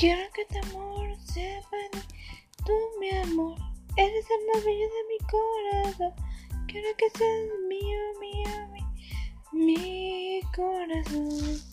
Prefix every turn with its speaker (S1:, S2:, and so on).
S1: Quiero que tu amor sepa de tú, mi amor. Eres el más bello de mi corazón. Quiero que seas mío, mío, mi, mi corazón.